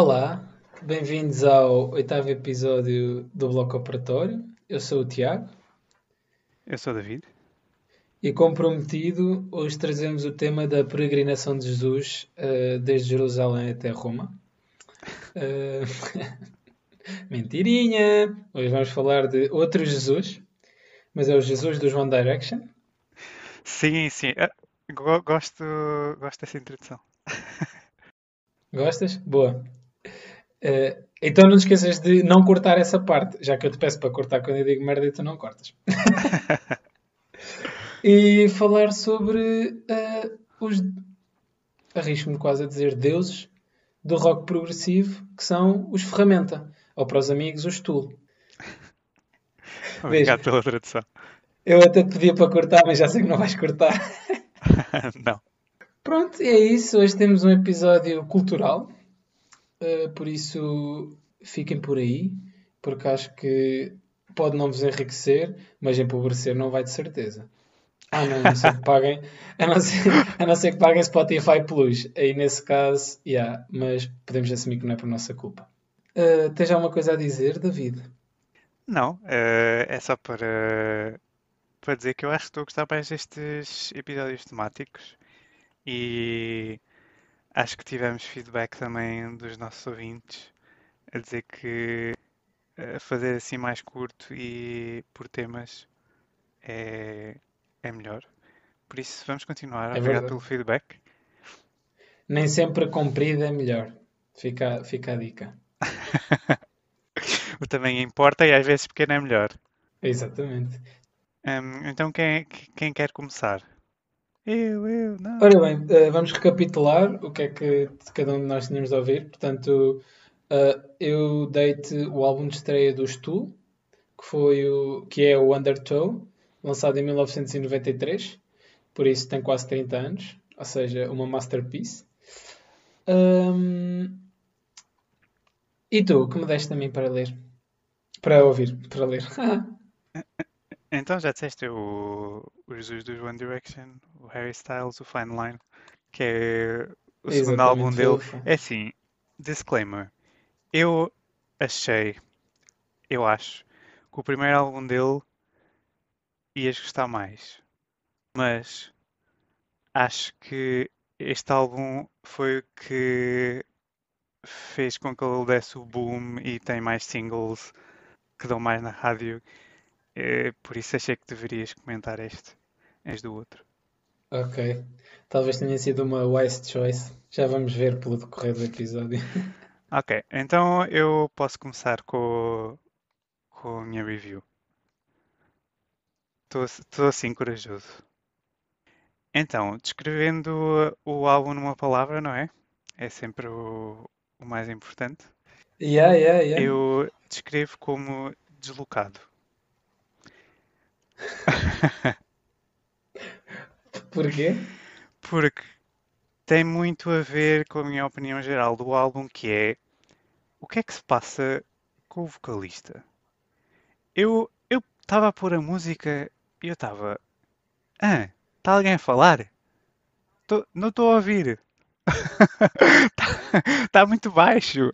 Olá, bem-vindos ao oitavo episódio do Bloco Operatório. Eu sou o Tiago Eu sou o David. e, como prometido, hoje trazemos o tema da peregrinação de Jesus eh, desde Jerusalém até Roma. Eh, Mentirinha! Hoje vamos falar de outro Jesus, mas é o Jesus dos One Direction. Sim, sim. Go- gosto, gosto dessa introdução. Gostas? Boa. Eh, então não te esqueças de não cortar essa parte, já que eu te peço para cortar quando eu digo merda e tu não cortas. e falar sobre eh, os, arrisco-me quase a dizer, deuses do rock progressivo, que são os Ferramenta, ou para os amigos, os Tool. Obrigado pela tradução. Eu até te pedia para cortar, mas já sei que não vais cortar. Não. Pronto, é isso. Hoje temos um episódio cultural, eh, por isso fiquem por aí, porque acho que pode não vos enriquecer, mas empobrecer não vai de certeza. Ah, não, a não ser que paguem, a não ser, a não ser que paguem Spotify Plus. Aí nesse caso, yeah, mas podemos assumir que não é por nossa culpa. Eh, tens alguma coisa a dizer, David? Não, eh, é só para, para dizer que eu acho que estou a gostar mais destes episódios temáticos e acho que tivemos feedback também dos nossos ouvintes a dizer que eh, fazer assim mais curto e por temas é, é melhor. Por isso, vamos continuar. É Obrigado pelo feedback. Nem sempre comprido é melhor. Fica, fica a dica. O tamanho importa e às vezes pequeno é melhor. Exatamente. Hum, então quem, quem quer começar? Eu, eu, não. Ora bem, eh, vamos recapitular o que é que cada um de nós tínhamos de ouvir. Portanto, eh, eu dei-te o álbum de estreia do Stool, que, foi o, que é o Undertow, lançado em 1993, por isso tem quase 30 anos, ou seja, uma masterpiece. Ahm, e tu, o que me deste também para ler? Para ouvir, para ler. Então já disseste o, o Jesus dos One Direction, Harry Styles, o Fine Line, que é o segundo álbum Exatamente, dele. É assim, disclaimer. Eu achei, eu acho, que o primeiro álbum dele ias gostar mais. Mas acho que este álbum foi o que fez com que ele desse o boom e tem mais singles que dão mais na rádio. Eh, por isso achei que deverias comentar este vez do outro. Ok. Talvez tenha sido uma wise choice. Já vamos ver pelo decorrer do episódio. Ok, então eu posso começar com, com a minha review. Estou assim corajoso. Então, descrevendo o álbum numa palavra, não é? É sempre o, o mais importante. Yeah, yeah, yeah. Eu descrevo como deslocado. Porquê? Porque tem muito a ver com a minha opinião geral do álbum, que é o que é que se passa com o vocalista. Eu eu estava a pôr a música e eu estava, ah, está alguém a falar? Tô- não estou a ouvir. Está muito baixo.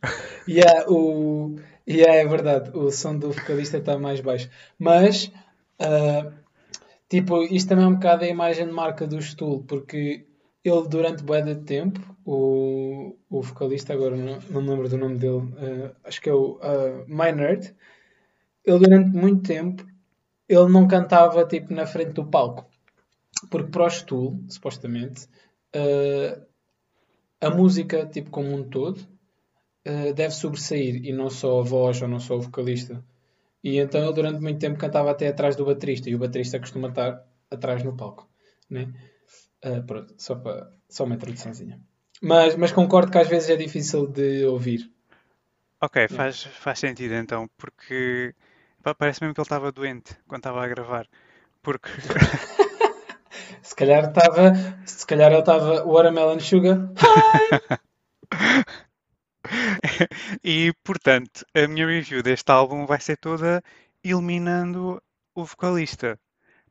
Yeah, o... yeah, é verdade. O som do vocalista está mais baixo. Mas, ah, tipo, isto também é um bocado a imagem de marca do Stool, porque ele, durante bué de tempo, o, o vocalista, agora não, não me lembro do nome dele, ah, acho que é o uh, Maynard, ele durante muito tempo, ele não cantava, tipo, na frente do palco. Porque para o Stool, supostamente, ah, a música, tipo, como um todo, uh, deve sobressair e não só a voz ou não só o vocalista. E então ele durante muito tempo cantava até atrás do baterista e o baterista costuma estar atrás no palco, né? Uh, pronto, só, para, só uma introduçãozinha. Mas, mas concordo que às vezes é difícil de ouvir. Ok, faz, faz sentido então, porque parece mesmo que ele estava doente quando estava a gravar. Porque Se calhar estava, se calhar ele estava Watermelon Sugar. E, portanto, a minha review deste álbum vai ser toda eliminando o vocalista.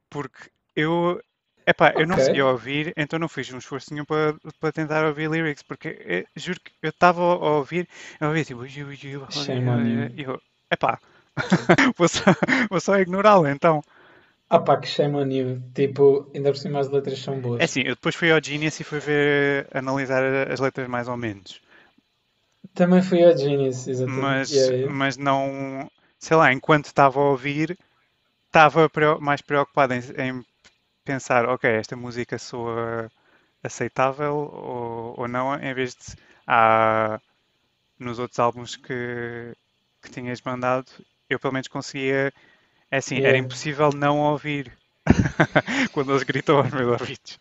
Porque eu Epá, eu não sabia ouvir, então não fiz um esforço nenhum para, para tentar ouvir lyrics, porque eh, juro que eu estava a ouvir, eu ouvia tipo, "You, you", Shame on you. e eu, epá, vou só, vou só ignorá-lo então. Ah pá, que shame on you. Tipo, ainda por cima as letras são É boas. assim, eu depois fui ao Genius e fui ver, analisar as letras mais ou menos, Também fui ao Genius, exatamente. mas, Yeah, yeah. mas não, sei lá, enquanto estava a ouvir, estava mais preocupado em, em pensar, ok, esta música soa aceitável ou, ou não, em vez de ah, nos outros álbuns que, que tinhas mandado, eu pelo menos conseguia, é assim, era Yeah. impossível não ouvir quando eles gritam aos meus ouvidos.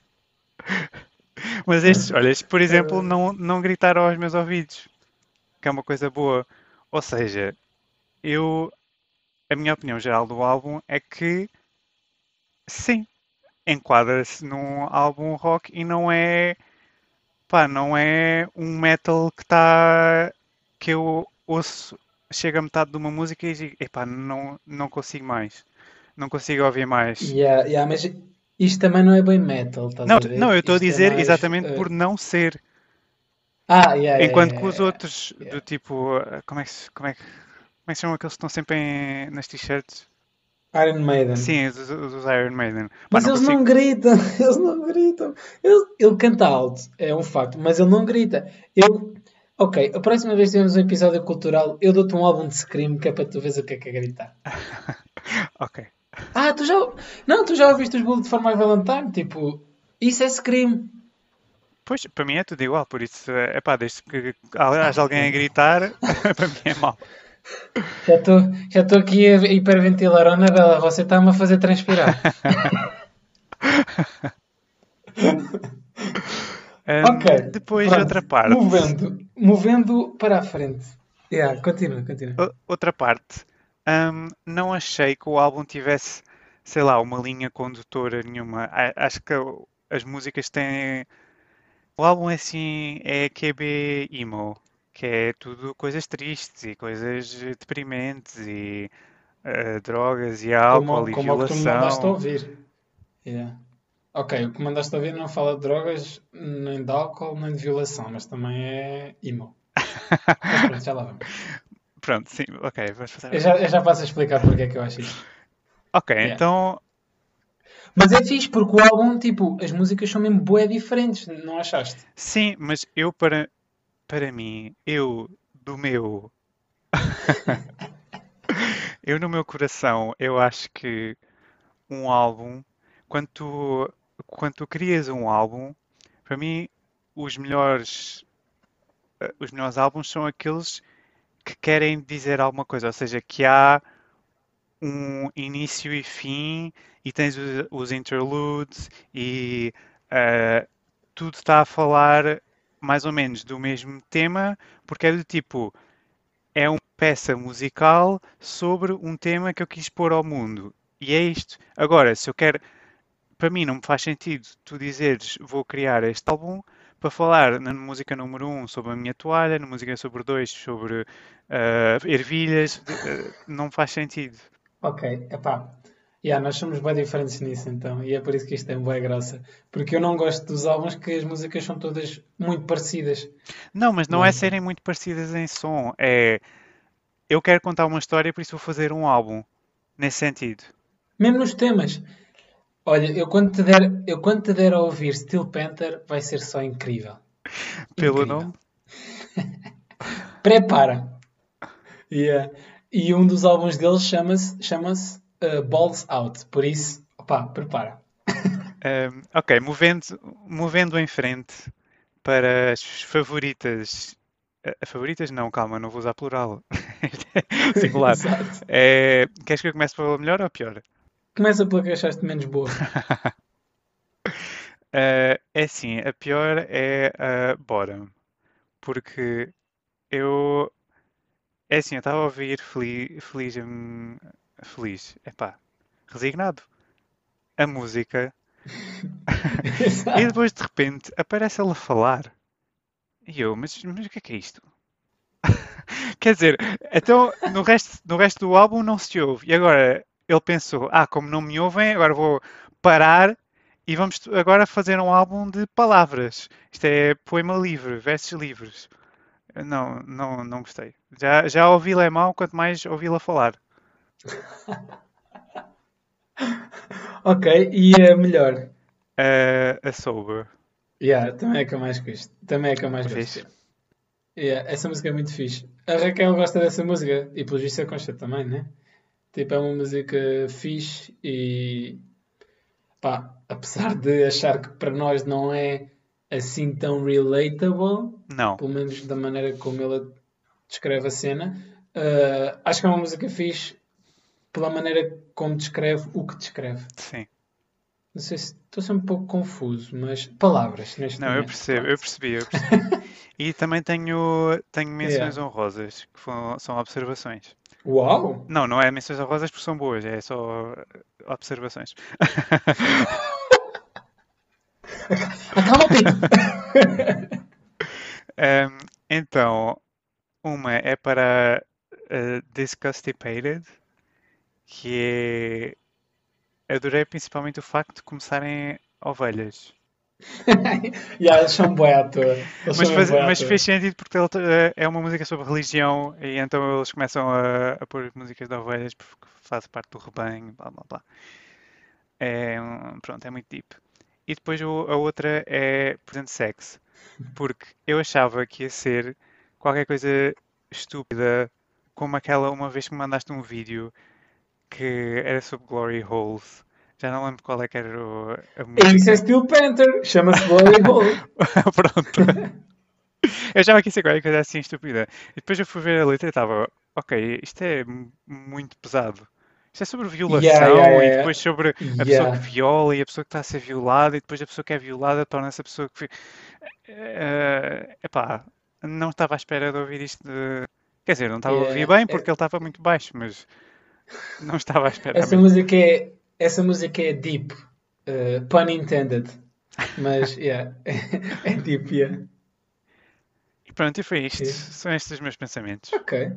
Mas estes, olha, estes, por exemplo, não, não gritaram aos meus ouvidos, que é uma coisa boa. Ou seja, eu, a minha opinião geral do álbum é que sim, enquadra-se num álbum rock e não é, pá, não é um metal que está, que eu ouço, chega a metade de uma música e digo, epá, não, não consigo mais, não consigo ouvir mais. Yeah, yeah, mas isto também não é bem metal, estás Não, a ver? não, eu estou a é dizer mais, exatamente eh, por não ser. Ah, yeah, Enquanto yeah, que os yeah, outros, yeah. do tipo, eh, como é que, se- como é que, como é que se chamam aqueles que estão sempre em- nas t-shirts? Iron Maiden. Sim, os, os os Iron Maiden. Pá, Mas não eles consigo. não gritam, eles não gritam. Ele, ele canta alto, é um facto, mas ele não grita. Eu, ok, a próxima vez que tivermos um episódio cultural, eu dou-te um álbum de Scream que é para tu veres o que é que é gritar. Ok. Ah, tu já. Não, tu já ouviste os Bullet for My Valentine? Tipo, isso é Scream. Pois, para mim é tudo igual, por isso, é pá, desde que haja alguém a gritar, para mim é mau. Já estou já aqui a hiperventilar. Oh, Anabela, você está-me a fazer transpirar. Ahm, Ok. depois, pronto. outra parte. Movendo, movendo para a frente. Yeah, continua, continua. O- Outra parte. Ahm, não achei que o álbum tivesse, sei lá, uma linha condutora nenhuma. Acho que as músicas têm. O álbum é assim, é QB emo, que é tudo coisas tristes e coisas deprimentes e ah, drogas e álcool Como, e como o que tu me mandaste violação. ouvir. Yeah. Ok, o que mandaste ouvir não fala de drogas, nem de álcool, nem de violação, mas também é emo. Mas pronto, já lá vamos. Pronto, sim, ok, vamos passar. Eu já, eu já passo a explicar porque é que eu acho isto. Ok, Yeah. então Mas é fixe, porque o álbum, tipo, as músicas são mesmo bué diferentes, não achaste? Sim, mas eu para, para mim, eu do meu eu no meu coração, eu acho que um álbum, quando tu, quando tu crias um álbum, para mim os melhores eh, os melhores álbuns são aqueles que querem dizer alguma coisa, ou seja, que há um início e fim e tens os, os interludes e eh, tudo está a falar mais ou menos do mesmo tema, porque é do tipo, é uma peça musical sobre um tema que eu quis pôr ao mundo. E é isto. Agora, se eu quero, para mim não me faz sentido tu dizeres vou criar este álbum para falar na música número um sobre a minha toalha, na música sobre dois sobre eh, ervilhas, eh, não faz sentido. Ok, epá. Yeah, nós somos bem diferentes nisso então, e é por isso que isto tem boa graça. Porque eu não gosto dos álbuns que as músicas são todas muito parecidas. Não, mas não Não. é serem muito parecidas em som, é eu quero contar uma história, por isso vou fazer um álbum. Nesse sentido. Mesmo nos temas. Olha, eu quando te der, eu quando te der a ouvir Steel Panther, vai ser só incrível. Pelo Incrível. nome? Prepara. Yeah. E um dos álbuns deles chama-se chama Balls Out. Por isso, opá, prepara. Ok, movendo, movendo em frente para as favoritas. ah, favoritas? Não, calma, não vou usar plural. Singular. É, queres que eu comece pela melhor ou pior? Começa pela que achaste menos boa. Ah, é assim, a pior é a Bottom. Porque eu. É assim, eu estava a ouvir feliz. Feliz. hum, Feliz. Epá, resignado. A música. E depois de repente aparece ela a falar. E eu, mas, mas o que é que é isto? Quer dizer, então no resto, no resto do álbum não se ouve. E agora ele pensou, ah, como não me ouvem, agora vou parar E vamos agora fazer um álbum de palavras. Isto é poema livre, versos livres. Não, não, não gostei. Já, já ouvi-la é mau, quanto mais ouvi-la falar. Ok, e a melhor? Uh, a Sober. Yeah, também é que eu mais gosto. Também é que eu mais gosto. Yeah, essa música é muito fixe. A Raquel gosta dessa música e pelo visto a Concha também, né? Tipo, é uma música fixe e pá, apesar de achar que para nós não é assim tão relatable, Não. pelo menos da maneira como ela descreve a cena, uh, acho que é uma música fixe pela maneira como descreve o que descreve. Sim. Não sei se estou sempre um pouco confuso, mas palavras neste Não, eu momento. percebo, eu percebi, eu percebi. E também tenho, tenho menções Yeah. honrosas, que foram- são observações. Uau! Não, não é menções honrosas porque são boas, é só observações. Acalma o pico! Um, então, uma é para uh, Disgustipated, que é. Adorei principalmente o facto de começarem ovelhas. yeah, eles são bué à toa. Mas, faz, mas toa. fez sentido porque ele, uh, é uma música sobre religião e então eles começam a, a pôr músicas de ovelhas porque faz parte do rebanho, blá blá blá. É, pronto, é muito deep. E depois a outra é Present Sex, porque eu achava que ia ser qualquer coisa estúpida, como aquela uma vez que me mandaste um vídeo que era sobre Glory Holes. Já não lembro qual é que era o- a Isso é música. Steel Panther, chama-se Glory Hole. Pronto. Eu achava que ia ser qualquer coisa assim estúpida. E depois eu fui ver a letra e estava, ok, isto é mu- muito pesado. Isto é sobre violação Yeah, yeah, e yeah. depois sobre a pessoa que viola e a pessoa que está a ser violada e depois a pessoa que é violada torna-se a pessoa que... Eh, epá, não estava à espera de ouvir isto de... Quer dizer, não estava a ouvir bem porque ele estava muito baixo, mas não estava à espera Essa mesmo. música é, essa música é deep, uh, pun intended. Mas, yeah, é deep, yeah. E pronto, e foi isto. Ok. São estes os meus pensamentos. Ok.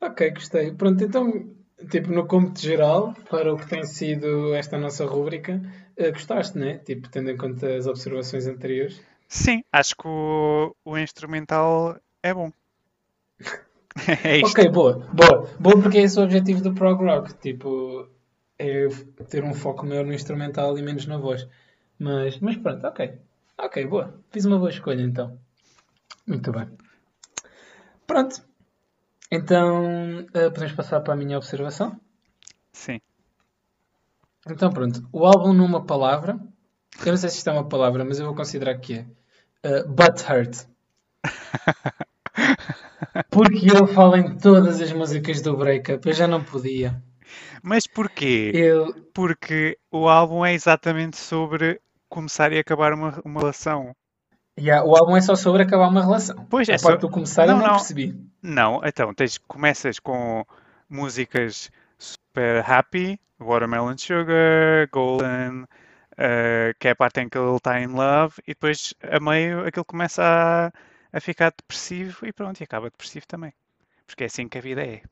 Ok, gostei. Pronto, então, tipo, no cômputo geral, para o que tem sido esta nossa rúbrica, eh, gostaste, né? Tipo, tendo em conta as observações anteriores. Sim, acho que o, o instrumental é bom. É isto. Ok, boa, boa. Boa porque é esse o objetivo do prog rock. Tipo, é ter um foco maior no instrumental e menos na voz. Mas, mas pronto, ok. Ok, boa. Fiz uma boa escolha então. Muito bem. Pronto. Então, eh, podemos passar para a minha observação? Sim. Então, pronto. O álbum numa palavra. Eu não sei se isto é uma palavra, mas eu vou considerar que é. Uh, Butthurt. Porque ele fala em todas as músicas do Breakup. Eu já não podia. Mas porquê? Eu, Porque o álbum é exatamente sobre começar e acabar uma, uma relação. Yeah, o álbum é só sobre acabar uma relação. Pois, a é parte só- do começar Não, eu não, não. percebi. Não, então tens, começas com músicas super happy, Watermelon Sugar, Golden, eh, que é a parte em que ele está in love, e depois a meio aquilo começa a, a ficar depressivo e pronto, e acaba depressivo também. Porque é assim que a vida é.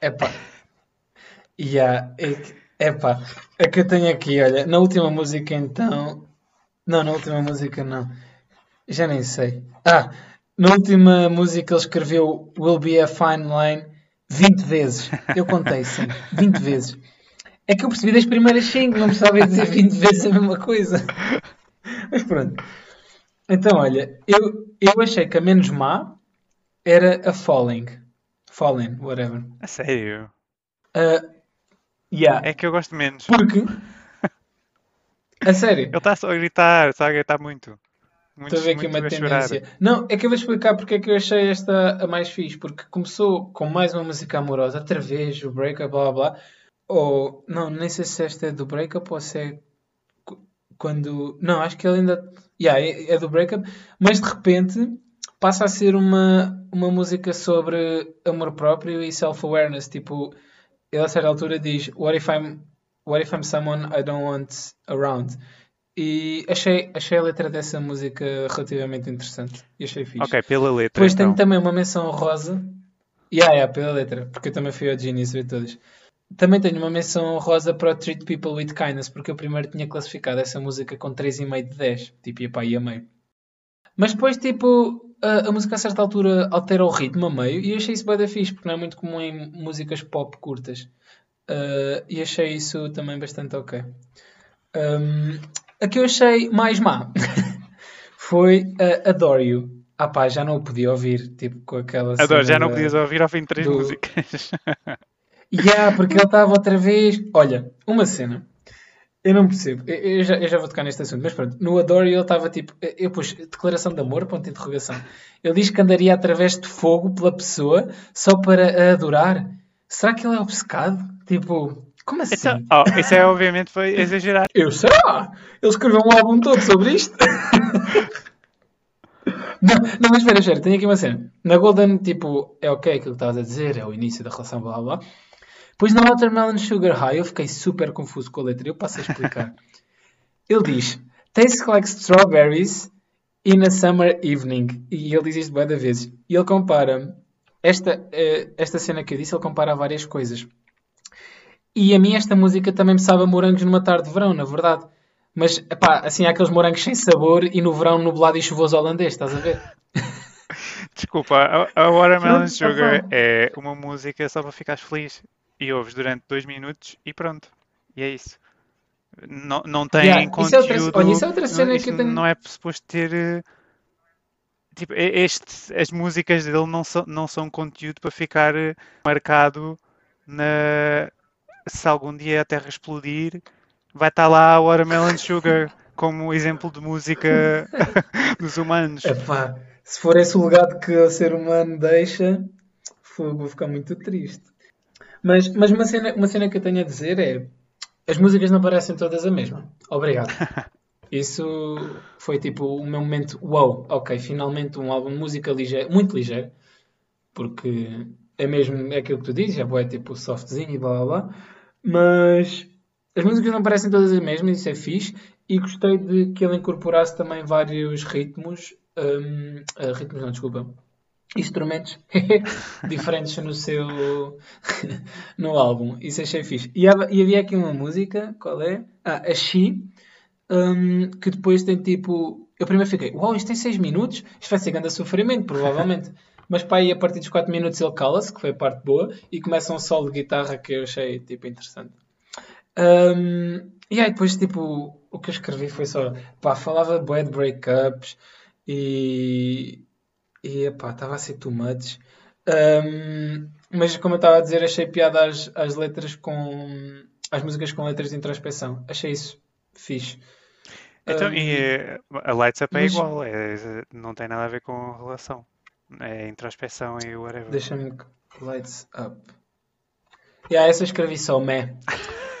Epá. Yeah, é, epá. A que eu tenho aqui, olha, na última música então. Não, na última música não. Já nem sei. Ah, na última música ele escreveu Will be a fine line 20 vezes. Eu contei, sim. 20 vezes. É que eu percebi das primeiras 5, não precisava dizer 20 vezes a mesma coisa. Mas pronto. Então, olha, eu, eu achei que a menos má era a Falling. Falling, whatever. A sério. Uh, yeah. É que eu gosto menos. Porque. A sério. Ele está só a gritar, está a gritar muito. Estou a ver aqui uma a chorar. tendência. Não, é que eu vou explicar porque é que eu achei esta a mais fixe. Porque começou com mais uma música amorosa, outra vez, o breakup, blá blá. Ou, não, nem sei se esta é do breakup ou se é quando. Não, acho que ele ainda. Yeah, é, é do breakup, mas de repente passa a ser uma, uma música sobre amor próprio e self-awareness. Tipo, ele a certa altura diz: What if I'm, what if I'm someone I don't want around? E achei, achei a letra dessa música relativamente interessante. E achei fixe. Ok, pela letra. Depois então. tenho também uma menção rosa. Yeah, yeah, pela letra, porque eu também fui ao Genius ver todas. também tenho uma menção rosa para o Treat People with Kindness, porque eu primeiro tinha classificado essa música com 3,5 de 10. Tipo, ia para aí a meio. Mas depois, tipo, a, a, música a certa altura altera o ritmo a meio e achei isso bem da fixe, porque não é muito comum em músicas pop curtas. Uh, e achei isso também bastante ok. Um, a que eu achei mais má foi uh, Adore You. Ah pá, já não o podia ouvir, tipo, com aquela Adoro, já não podias ouvir ao fim de três do... músicas. yeah, porque ele estava outra vez... Olha, uma cena. Eu não percebo. Eu, eu, já, eu, já, vou tocar neste assunto, mas pronto. No Adore ele estava tipo. Eu pus declaração de amor, ponto de interrogação. Ele diz que andaria através de fogo pela pessoa só para a adorar. Será que ele é obcecado? Tipo, como assim? Isso, oh, isso é obviamente foi exagerado. Eu sei lá. Ele escreveu um álbum todo sobre isto. não, não, mas espera, espera, tenho aqui uma cena. Na Golden, tipo, é ok aquilo que estavas a dizer, é o início da relação, blá blá. Pois na Watermelon Sugar High eu fiquei super confuso com a letra. Eu passo a explicar. ele diz: Tastes like strawberries in a summer evening. E ele diz isto várias da vezes. E ele compara esta, eh, esta cena que eu disse, ele compara várias coisas. E a mim esta música também me sabe a morangos numa tarde de verão, na verdade. Mas, pá, assim, há aqueles morangos sem sabor e no verão nublado e chuvoso holandês, estás a ver? Desculpa, a, a Watermelon Sugar é uma música só para ficares feliz e ouves durante dois minutos e pronto. E é isso. Não, não tem yeah, conteúdo. Isso é outra, olha, isso é outra cena não, que eu tenho... não é suposto ter. Eh, tipo, este, as músicas dele não são, não são conteúdo para ficar eh, marcado na. Se algum dia a Terra explodir, vai estar lá a Watermelon Sugar como exemplo de música dos humanos. Epá, se for esse o legado que o ser humano deixa, vou ficar muito triste. Mas, mas uma, cena, uma cena que eu tenho a dizer é: as músicas não parecem todas a mesma. Obrigado. Isso foi tipo o meu momento, wow, ok, finalmente um álbum de música ligeiro, muito ligeiro, porque é mesmo é aquilo que tu dizes, é boa, é tipo softzinho e blá blá blá, mas as músicas não parecem todas as mesmas, isso é fixe, e gostei de que ele incorporasse também vários ritmos, um, uh, ritmos não, desculpa, instrumentos diferentes no seu no álbum. Isso achei fixe. E, e, havia aqui uma música, qual é? Ah, a She, um, que depois tem tipo. Eu primeiro fiquei, uau, isto tem 6 minutos, isto vai ser grande sofrimento, provavelmente. Mas pá, aí a partir dos 4 minutos ele cala-se, que foi a parte boa, e começa um solo de guitarra que eu achei tipo interessante. Um, e aí depois tipo, o que eu escrevi foi só, pá, falava de bad breakups e e epá, estava a ser too much. Um, mas como eu estava a dizer, achei piada as, as letras com. as músicas com letras de introspeção. Achei isso fixe. Então, um, e a Lights Up é mas... igual, é, não tem nada a ver com relação. É introspeção e whatever. Deixa-me. Lights Up. E yeah, essa escrevi só, meh.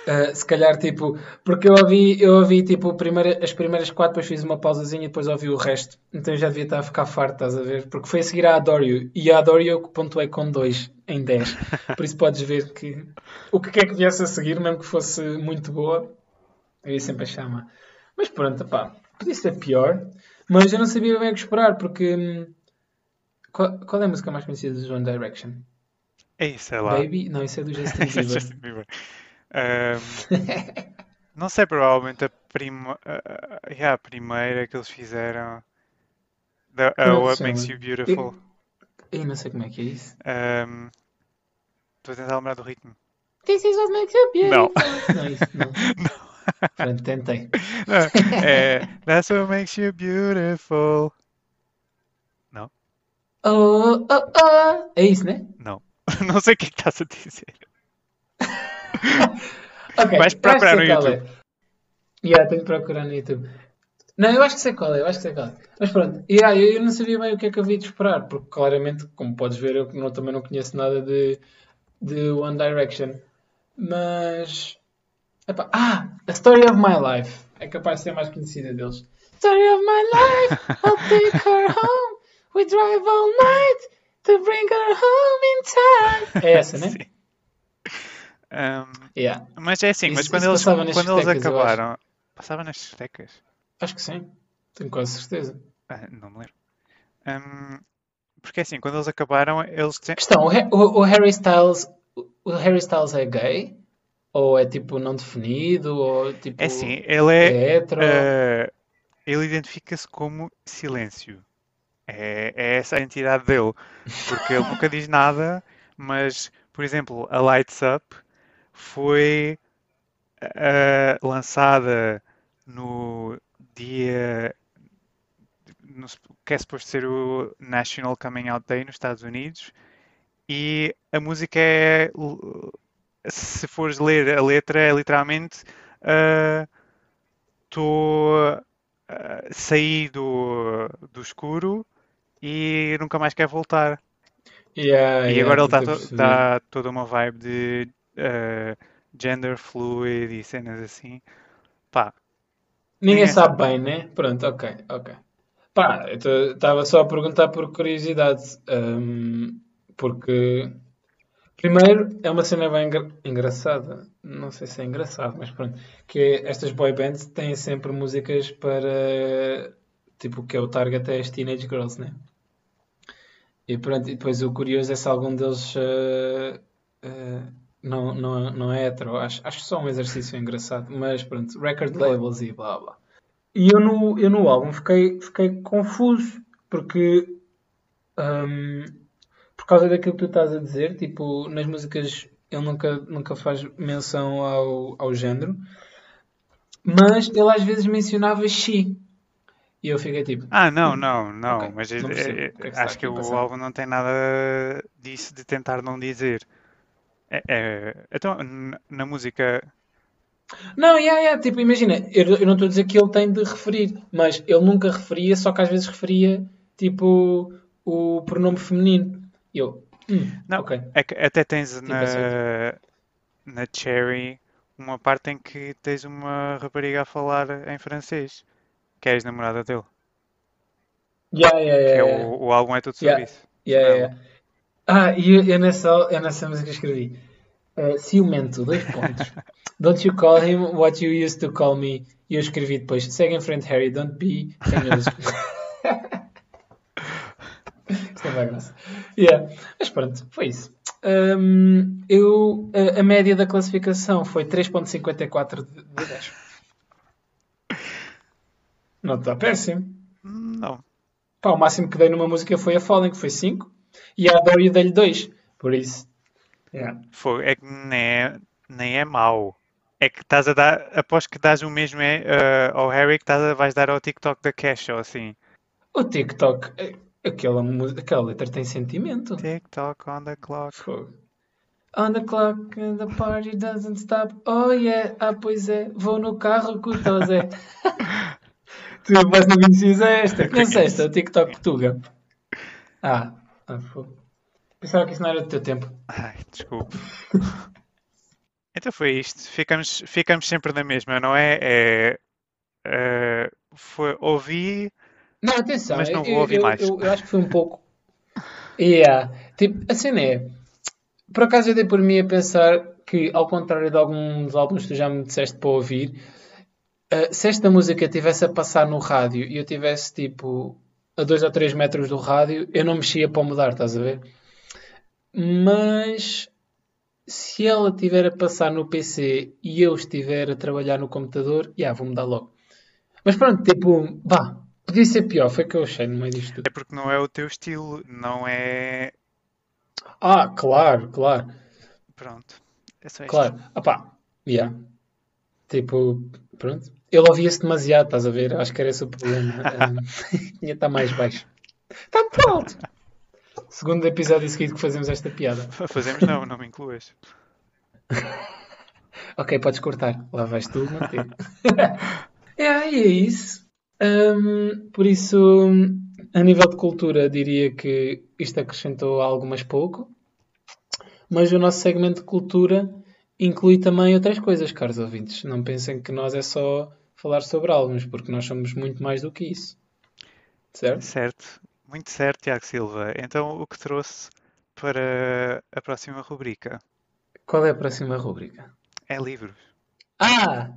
Uh, se calhar, tipo, porque eu ouvi, eu ouvi tipo, primeira, as primeiras quatro, depois fiz uma pausazinha e depois ouvi o resto. Então eu já devia estar a ficar farto, estás a ver? Porque foi a seguir a Adore You. E a Adore You pontuei com 2 em 10. Por isso podes ver que o que quer que viesse a seguir, mesmo que fosse muito boa, eu ia sempre a chama. Mas pronto, pá, podia ser pior. Mas eu não sabia bem o que esperar, porque. Qual, qual é a música mais conhecida do One Direction? É isso, é lá. Baby? Não, isso é do Justin Bieber. Justin Bieber. Um, não sei, provavelmente a, prima, uh, yeah, a primeira que eles fizeram. The, uh, What Makes You Beautiful. Eu, eu, não sei como é que é isso. Um, estou a tentar lembrar do ritmo. This is what makes you beautiful. Não. não, isso não. não. Pronto, tentei. Não, é, that's what makes you beautiful. Oh, oh, oh. É isso, né? Não. Não sei o que, é que estás a dizer. okay, Vais procurar no YouTube. É. Yeah, tenho que procurar no YouTube. Não, eu acho que sei qual é, eu acho que sei qual é. Mas pronto, yeah, eu, eu não sabia bem o que é que havia de esperar, porque claramente, como podes ver, eu não, também não conheço nada de, de One Direction. Mas. Ah! A Story of My Life. É capaz de ser mais conhecida deles. Story of my life, I'll take her home. We drive all night to bring her home in time. É essa, né? Sim. Um, yeah. Mas é assim, isso, mas quando eles, quando eles acabaram. Passava nas discotecas? Acho que sim, tenho quase certeza. Ah, não me lembro. Um, porque é assim, quando eles acabaram, eles. Questão: o, o, o Harry Styles o Harry Styles é gay? Ou é tipo não definido? Ou tipo. É assim, ele é. É eh, ele identifica-se como silêncio. É, é essa a entidade dele. Porque ele nunca diz nada, mas, por exemplo, a Lights Up foi eh, lançada no dia. No, que é suposto ser o National Coming Out Day nos Estados Unidos. E a música é. Se fores ler a letra, é literalmente. Estou. saí do, do escuro e nunca mais quer voltar. Yeah, E yeah, agora ele está perceber. tá toda uma vibe de eh, gender fluid e cenas assim. Pá, Ninguém ninguém sabe bem, né? Pronto, ok, ok. Pá, eu estava só a perguntar por curiosidade. hum, porque, primeiro, é uma cena bem engra- engraçada. Não sei se é engraçado, mas pronto. Que é, estas boy bands têm sempre músicas para. Tipo, que é o target é as teenage girls, né? E pronto, e depois o curioso é se algum deles eh, eh, não, não, não é hetero. Acho, acho só um exercício engraçado. Mas pronto, record labels e blá blá. E eu no, eu no álbum fiquei, fiquei confuso, porque hum, por causa daquilo que tu estás a dizer, tipo, nas músicas ele nunca, nunca faz menção ao, ao género, mas ele às vezes mencionava she. E eu fiquei tipo, Ah, não, não, não. ok, Mas não que é que acho que o álbum não tem nada disso de tentar não dizer. É- é- então, na música. Não, yeah, yeah, tipo, imagina, eu, eu não estou a dizer que ele tem de referir, mas ele nunca referia, só que às vezes referia, tipo, o pronome feminino. Eu, hum, Não, ok, é até tens tipo, na, na Cherry uma parte em que tens uma rapariga a falar em francês, que é a ex-namorada dele. Yeah, yeah, Que é yeah, yeah. o, o álbum é todo sobre Yeah, isso, yeah, yeah, yeah. Ah, e eu, eu nessa, eu nessa música escrevi eh, ciumento, dois pontos. Don't you call him what you used to call me. E eu escrevi depois, segue em frente, Harry, don't be ranhoso. Isto é bem graça. Yeah. Mas pronto, foi isso. Hum, eu, a, a média da classificação foi 3.54 de, de 10. Não está péssimo. Não, Pá, o máximo que dei numa música foi a Fallen, que foi 5. E a eu dei-lhe 2. Por isso. Yeah. foi, é que nem é, nem é mau. É que estás a dar, após que dás o mesmo é, eh, ao Harry que estás a, vais dar ao TikTok da Cash ou assim. O TikTok, eh, aquela, aquela letra tem sentimento. TikTok on the clock. Fogo. On the clock and the party doesn't stop. Oh yeah, ah pois é, vou no carro com o. tu mas não conhecias esta? Conheces esta? O TikTok Portuga. Ah, ah fogo. Pensava que isso não era do teu tempo. Ai, desculpe. Então foi isto. Ficamos, ficamos sempre na mesma, não é? É, eh, foi, ouvi, Não, atenção, mas eu, não vou eu, ouvir eu, mais. eu- eu acho que foi um pouco. Yeah. Tipo, a cena é. Por acaso eu dei por mim a pensar que, ao contrário de alguns álbuns que tu já me disseste para ouvir, eh, se esta música estivesse a passar no rádio e eu tivesse tipo a 2 ou 3 metros do rádio, eu não mexia para mudar, estás a ver? Mas se ela estiver a passar no PC e eu estiver a trabalhar no computador, já vou mudar logo. Mas pronto, tipo, vá, podia ser pior, foi o que eu achei no meio disto tudo. É porque não é o teu estilo, não é. Ah, claro, claro, Pronto, é só isto. claro. Ah pá, yeah. Tipo, pronto. Ele ouvia-se demasiado, estás a ver? Acho que era esse o problema. Um, tinha estar mais baixo. Está muito alto. Segundo episódio seguido que fazemos esta piada. Fazemos não, não me incluas. Ok, podes cortar. Lá vais tu manter. é, e é isso. Hum, por isso, a nível de cultura, diria que isto acrescentou algo, mas pouco. Mas o nosso segmento de cultura inclui também outras coisas, caros ouvintes. Não pensem que nós é só falar sobre álbuns, porque nós somos muito mais do que isso. Certo? Certo, muito certo, Tiago Silva. Então, o que trouxe para a próxima rubrica Qual é a próxima rúbrica? é livros. Ah!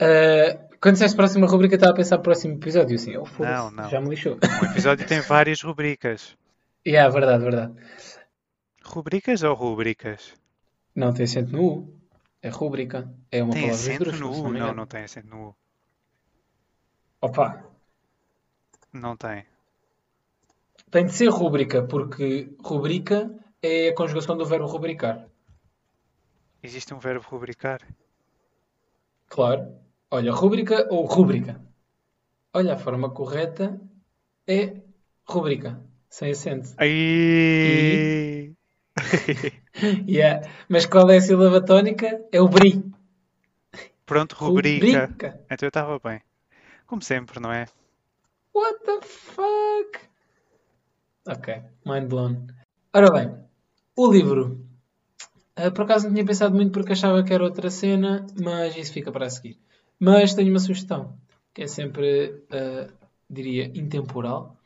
Uh, quando disseste próxima rubrica, estava a pensar próximo episódio. Assim, oh, Não, não. já me lixou. Um episódio tem várias rubricas. yeah, verdade, verdade. Rubricas ou rubricas? Não, tem acento no U. É rúbrica. É uma Tem palavra acento esdrúxula, no se U? não me Não, engano. não tem acento no U. Opa, Não tem. tem de ser rúbrica, porque rubrica é a conjugação do verbo rubricar. Existe um verbo rubricar? Claro. Olha, rúbrica ou rúbrica. Olha, a forma correta é rúbrica, sem acento. Aí. Yeah. Mas qual é a sílaba tónica? É o bri. Pronto, rubrica. Rubrica. Então eu estava bem. Como sempre, não é? What the fuck? Ok, mind blown. Ora bem, o livro. Ah, por acaso não tinha pensado muito porque achava que era outra cena, mas isso fica para a seguir. Mas tenho uma sugestão, que é sempre, ah, diria, intemporal,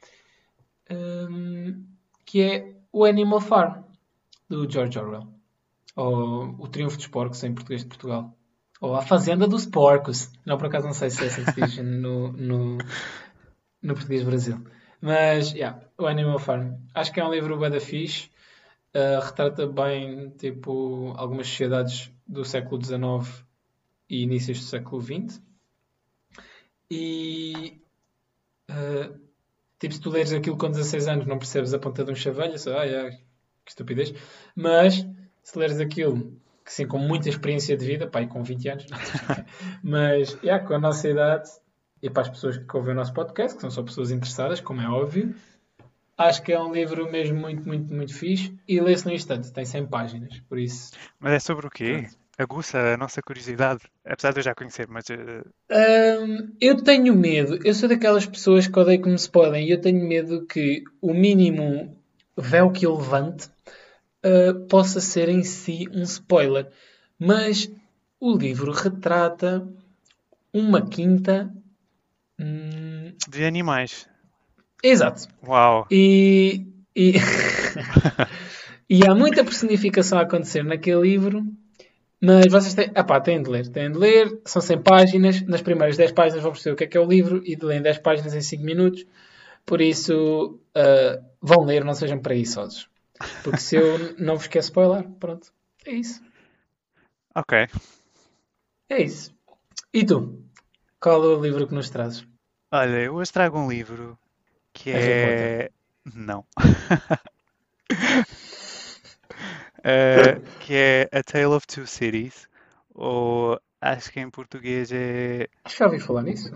Hum, que é o Animal Farm, do George Orwell. Ou O Triunfo dos Porcos, em português de Portugal. Ou A Fazenda dos Porcos. Não, por acaso não sei se é assim que se diz no, no, no português Brasil. Mas, yeah, o Animal Farm. Acho que é um livro bem da fixe. Uh, retrata bem, tipo, algumas sociedades do século XIX e inícios do século XX. E, uh, tipo, se tu leres aquilo com 16 anos, não percebes a ponta de um chaveiro, só, ai, ai, que estupidez. Mas, se leres aquilo, que sim, com muita experiência de vida, pá, e com 20 anos, mas, yeah, com a nossa idade, e para as pessoas que ouvem o nosso podcast, que são só pessoas interessadas, como é óbvio, acho que é um livro mesmo muito, muito, muito fixe e lê-se no instante, tem 100 páginas, por isso. Mas é sobre o quê? Pronto. Aguça a nossa curiosidade. Apesar de eu já conhecer, mas. eh, Hum, eu tenho medo, eu sou daquelas pessoas que odeiam como se podem, e eu tenho medo que o mínimo véu que eu levante uh, possa ser em si um spoiler. Mas o livro retrata uma quinta. hum, de animais. exato. Uau! E, e, e há muita personificação a acontecer naquele livro, mas vocês têm, epá, têm de ler. Têm de ler, são 100 páginas. Nas primeiras 10 páginas vão perceber o que é que é o livro e de ler em 10 páginas em 5 minutos. Por isso, ah, vão ler, não sejam preguiçosos. Porque se eu não vos quero spoiler, pronto. É isso. Ok. É isso. E tu? Qual é o livro que nos trazes? Olha, eu hoje trago um livro que Harry é. Não. Eh, que é A Tale of Two Cities, ou acho que em português é Acho que já ouvi falar nisso.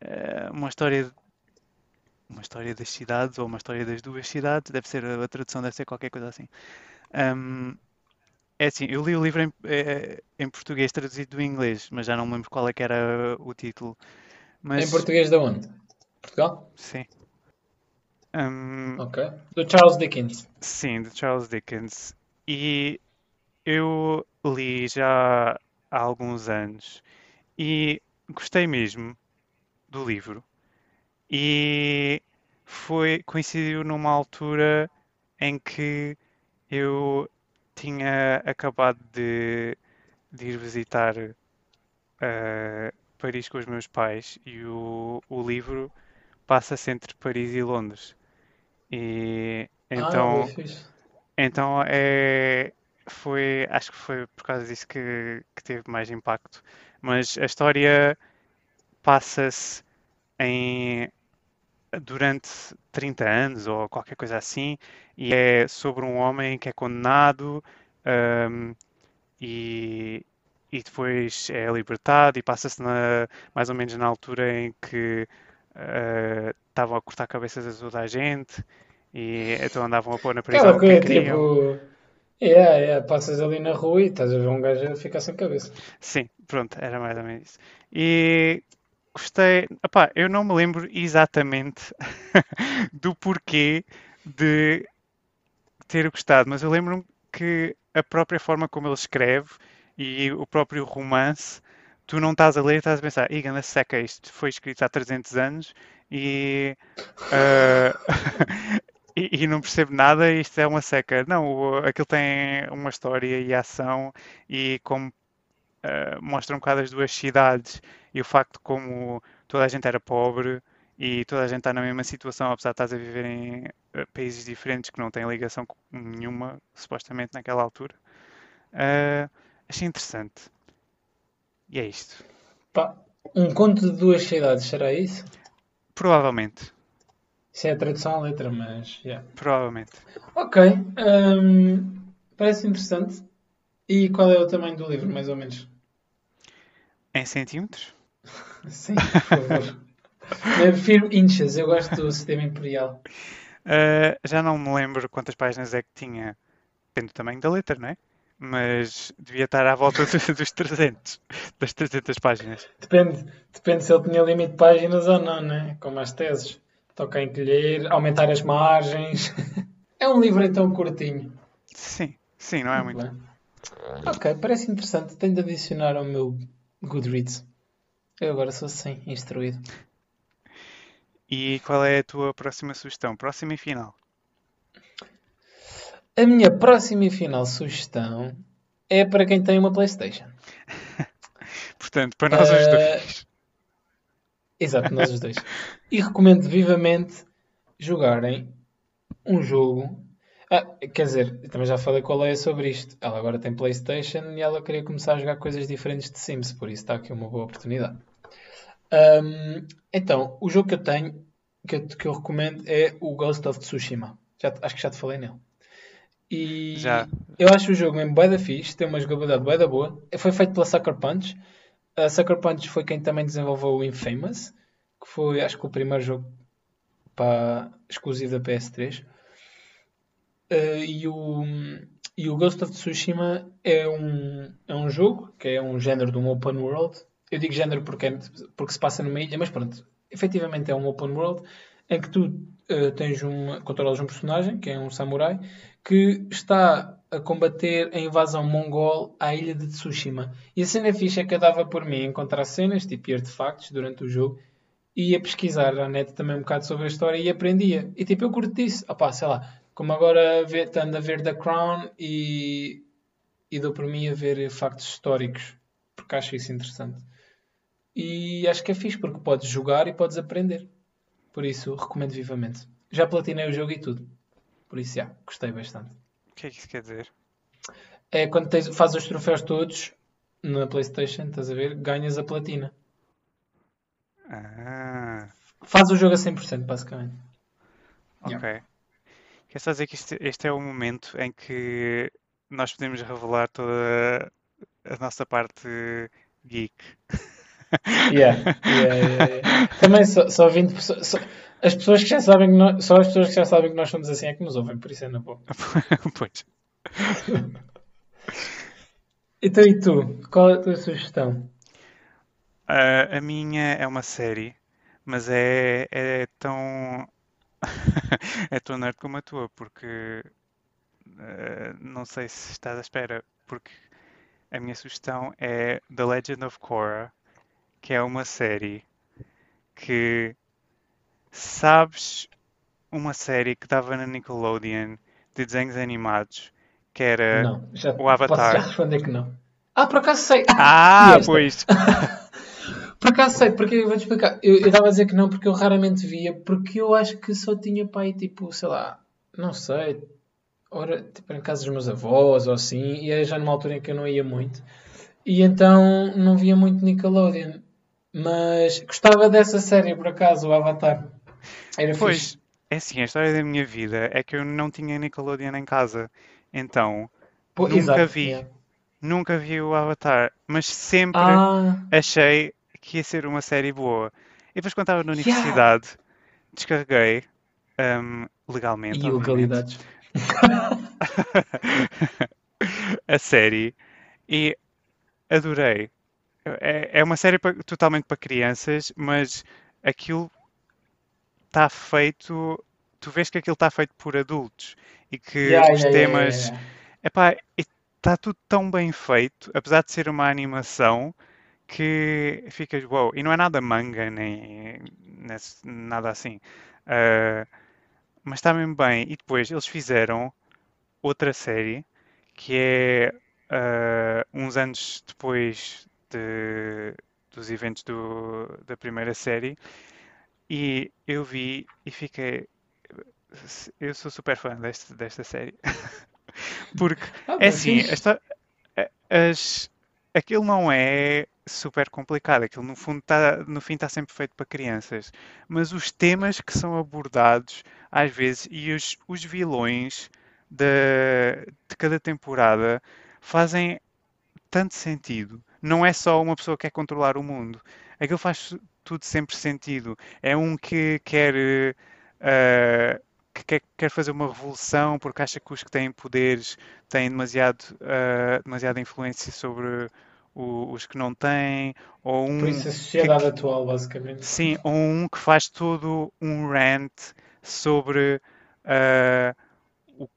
eh, uma história, uma história das cidades, ou uma história das duas cidades, deve ser, a tradução deve ser qualquer coisa assim. Ahm, é assim, eu li o livro em, eh, em português traduzido do inglês, mas já não me lembro qual é que era o título. Em Mas, português de onde? Portugal? sim. Ahm, Ok. Do Charles Dickens. Sim, de Charles Dickens. E eu li já há alguns anos e gostei mesmo do livro. E foi, coincidiu numa altura em que eu tinha acabado de, de ir visitar eh, Paris com os meus pais e o, o livro passa-se entre Paris e Londres. E Ah, então. fixe. Então é, foi, acho que foi por causa disso que, que teve mais impacto. Mas a história passa-se em durante 30 anos ou qualquer coisa assim, e é sobre um homem que é condenado ahm, e, e depois é libertado e passa-se na- mais ou menos na altura em que ah, estavam a cortar cabeças a toda a gente e então andavam a pôr na Aquela prisão quem coisa queriam. tipo. Yeah, yeah, passas ali na rua e estás a ver um gajo a ficar sem cabeça. Sim, pronto, era mais ou menos isso. E gostei, opá, eu não me lembro exatamente do porquê de ter gostado, mas eu lembro-me que a própria forma como ele escreve e o próprio romance, tu não estás a ler e estás a pensar, ih, ganda seca, isto foi escrito há 300 anos e, ah, e, e não percebo nada, isto é uma seca. Não, o- aquilo tem uma história e ação e como uh, mostra um bocado as duas cidades e o facto de como toda a gente era pobre e toda a gente está na mesma situação, apesar de estás a viver em uh, países diferentes que não têm ligação nenhuma, supostamente naquela altura. Uh, achei interessante. E é isto. Pá, um conto de duas cidades, será isso? Provavelmente. Isso é a tradução à letra, mas. Yeah. Provavelmente. Ok. hum, parece interessante. E qual é o tamanho do livro, mais ou menos? Em centímetros? Sim, por favor. eu prefiro inches, eu gosto do sistema imperial. Uh, já não me lembro quantas páginas é que tinha. Depende do tamanho da letra, não é? Mas devia estar à volta dos 300, das 300 páginas. Depende, depende se ele tinha limite de páginas ou não, né? Como as teses. Toca encolher, aumentar as margens. É um livro então curtinho. Sim, sim, não é muito. bem. Ok, parece interessante. Tenho de adicionar ao meu Goodreads. Eu agora sou assim, instruído. E qual é a tua próxima sugestão? Próxima e final. A minha próxima e final sugestão é para quem tem uma PlayStation. Portanto, para nós os Eh, dois. Exato, nós os dois. E recomendo vivamente jogarem um jogo. Ah, quer dizer, também já falei com a Leia sobre isto. Ela agora tem PlayStation e ela queria começar a jogar coisas diferentes de Sims, por isso está aqui uma boa oportunidade. Ahm, então, o jogo que eu tenho, que eu, que eu recomendo, é o Ghost of Tsushima. Já, acho que já te falei nele. E Já. eu acho o jogo mesmo bué da fixe, tem uma jogabilidade bué da boa. Foi feito pela Sucker Punch. A Sucker Punch foi quem também desenvolveu o Infamous, que foi, acho que, o primeiro jogo para, exclusivo da PS3. Eh, e, o, e o Ghost of Tsushima é um, é um jogo que é um género de um open world. Eu digo género porque, é- porque se passa numa ilha, mas pronto, efetivamente é um open world em que tu eh, tens um, controlas um personagem, que é um samurai, que está a combater a invasão mongol à ilha de Tsushima. E a cena fixa é que eu dava por mim a encontrar cenas, tipo artefactos, durante o jogo, e ia pesquisar na net também um bocado sobre a história e aprendia. E tipo, eu curti isso. Opá, sei lá, como agora vê- ando a ver The Crown e, e dou por mim a ver factos históricos, porque acho isso interessante. E acho que é fixe, porque podes jogar e podes aprender. Por isso, recomendo vivamente. Já platinei o jogo e tudo. Por isso, já, gostei bastante. O que é que isso quer dizer? É quando tens, fazes os troféus todos na PlayStation, estás a ver? Ganhas a platina. Ah, Faz o jogo a 100%, basicamente. ok. Quer só dizer que este, este é o momento em que nós podemos revelar toda a nossa parte geek. Yeah, yeah, yeah, yeah. Também só, só 20 pessoas. só- as pessoas que já sabem que nós, só as pessoas que já sabem que nós somos assim é que nos ouvem, por isso é na boa. Pois. Então e tu? Qual é a tua sugestão? Ah, a minha é uma série, mas é, é tão. é tão nerd como a tua, porque. ah, não sei se estás à espera, porque a minha sugestão é The Legend of Korra, que é uma série que. Sabes uma série que dava na Nickelodeon de desenhos animados, que era Não, já, o Avatar. posso já responder que não. Ah, por acaso sei. Ah, esta? pois! Por acaso sei, porque eu vou-te explicar. Eu estava a dizer que não porque eu raramente via, porque eu acho que só tinha pai tipo, sei lá, não sei, ora, tipo em casa dos meus avós ou assim, e é já numa altura em que eu não ia muito. E então não via muito Nickelodeon. Mas gostava dessa série, por acaso, o Avatar. Era fixe. Pois, é assim, a história da minha vida é que eu não tinha Nickelodeon em casa. Então, Pô, nunca exato, vi. yeah. nunca vi o Avatar, mas sempre Ah, achei que ia ser uma série boa. E depois, quando estava na Yeah. universidade, descarreguei, hum, legalmente, e a série e adorei. É, é uma série pa- totalmente para crianças, mas aquilo está feito. Tu vês que aquilo está feito por adultos e que Yeah, os yeah, yeah, temas. yeah, yeah. Epá, está tudo tão bem feito, apesar de ser uma animação, que ficas wow. E não é nada manga, nem, nesse- nada assim. Ah, mas está mesmo bem. E depois eles fizeram outra série que é ah, uns anos depois de- dos eventos do- da primeira série. E eu vi e fiquei. Eu sou super fã deste, desta série. Porque Ah, é assim, fixe. a, histó- a- as, aquilo não é super complicado, aquilo no fundo tá, no fim está sempre feito para crianças, mas os temas que são abordados às vezes e os, os vilões de, de cada temporada fazem tanto sentido. Não é só uma pessoa que quer controlar o mundo. Aquilo faz tudo sempre sentido. É um que quer, eh, que quer, quer fazer uma revolução porque acha que os que têm poderes têm demasiado, eh, demasiada influência sobre o- os que não têm, ou Por um isso a que, sociedade atual, basicamente. sim, ou um que faz todo um rant sobre eh, o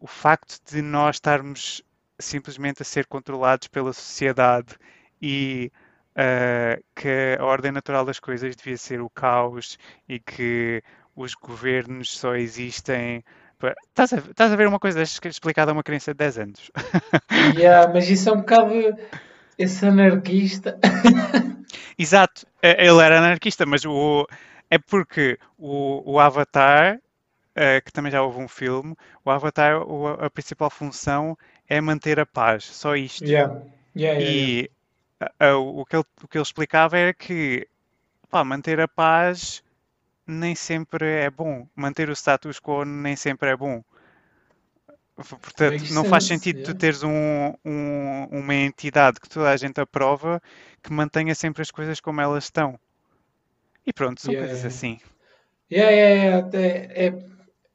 o facto de nós estarmos simplesmente a ser controlados pela sociedade e ah, que a ordem natural das coisas devia ser o caos e que os governos só existem. para- Estás a, estás a ver uma coisa é explicada a uma criança de 10 anos? Yeah, mas isso é um bocado esse anarquista. Exato, ele era anarquista, mas o, é porque o, o Avatar, eh, que também já houve um filme, o Avatar, o- a principal função é manter a paz, só isto. Yeah. Yeah, yeah. E a- o que ele, o que ele explicava era que pá, manter a paz nem sempre é bom. Manter o status quo nem sempre é bom. Portanto, Makes não faz sense, sentido tu yeah. teres um, um- uma entidade que toda a gente aprova que mantenha sempre as coisas como elas estão. E pronto, são Yeah, coisas yeah. assim. Yeah, yeah. É, é,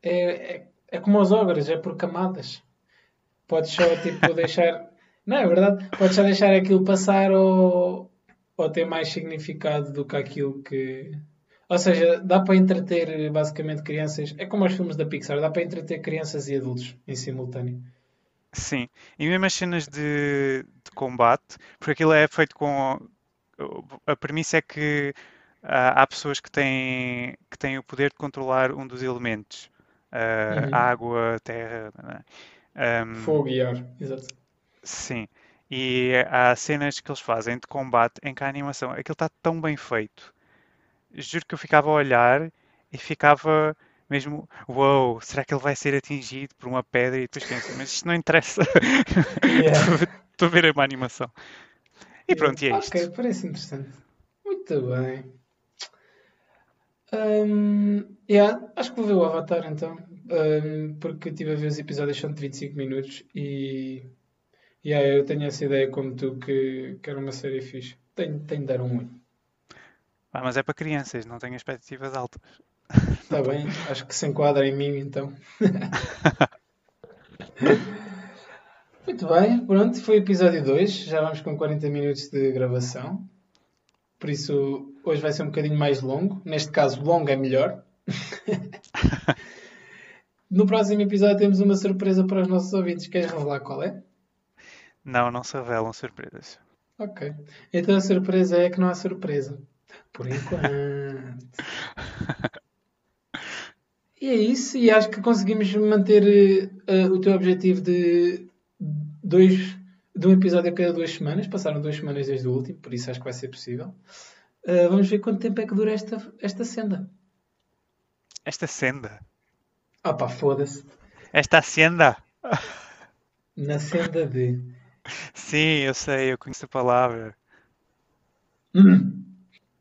é, é, é como os ogres, é por camadas. Podes só tipo deixar. Não, é verdade. Podes só deixar aquilo passar ou, ou ter mais significado do que aquilo que. Ou seja, dá para entreter basicamente crianças. É como os filmes da Pixar, dá para entreter crianças e adultos em simultâneo. Sim. E mesmo as cenas de, de combate, porque aquilo é feito com. A premissa é que ah, há pessoas que têm, que têm o poder de controlar um dos elementos. Ah, Uhum. água, terra. Ahm, Fogo e ar, exato. sim. E há cenas que eles fazem de combate em que a animação, aquilo está tão bem feito. Juro que eu ficava a olhar e ficava mesmo, uou, será que ele vai ser atingido por uma pedra? E depois penso, mas isto não interessa. Estou a ver uma animação. E pronto, e é Ok, isto. parece interessante. Muito bem. Hum, yeah, acho que vou ver o Avatar então. Hum, porque estive a ver os episódios são de 25 minutos e yeah, eu tenho essa ideia como tu que, que era uma série fixe. Tenho, tenho de dar um olho. Ah, mas é para crianças, não tenho expectativas altas. Está bem, acho que se enquadra em mim então. Muito bem, pronto, foi o episódio 2. Já vamos com 40 minutos de gravação. Por isso, hoje vai ser um bocadinho mais longo. Neste caso, longo é melhor. No próximo episódio temos uma surpresa para os nossos ouvintes. Queres revelar qual é? Não, não se revelam surpresas. Ok. Então a surpresa é que não há surpresa. Por enquanto. E é isso. E acho que conseguimos manter eh, o teu objetivo de dois, de um episódio a cada duas semanas. Passaram duas semanas desde o último, por isso acho que vai ser possível. Eh, vamos ver quanto tempo é que dura esta, esta senda. Esta senda. Ah pá, foda-se. Esta hacienda. Na senda de. Sim, eu sei, eu conheço a palavra. Hum,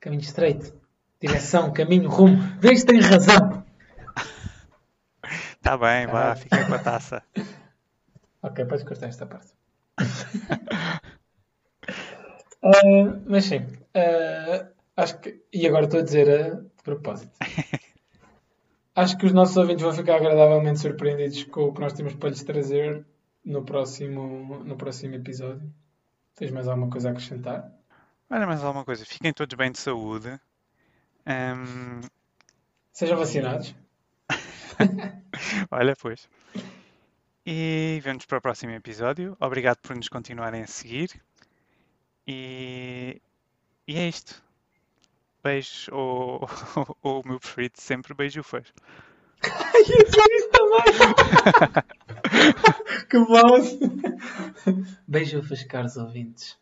caminho estreito. Direção, caminho, rumo. Vês, tem razão. Tá bem, vá, Ah. fica com a taça. Ok, podes cortar esta parte. Ah, mas sim, ah, acho que. E agora estou a dizer a de propósito. Acho que os nossos ouvintes vão ficar agradavelmente surpreendidos com o que nós temos para lhes trazer no próximo, no próximo episódio. Tens mais alguma coisa a acrescentar? Olha, mais alguma coisa. Fiquem todos bem de saúde. Ahm, Sejam vacinados. olha, pois. E vemos para o próximo episódio. Obrigado por nos continuarem a seguir. E, e é isto. Beijos, ou, ou, o meu preferido sempre, beijufas. Ai, eu sou isso também! que boss! Beijo, caros ouvintes.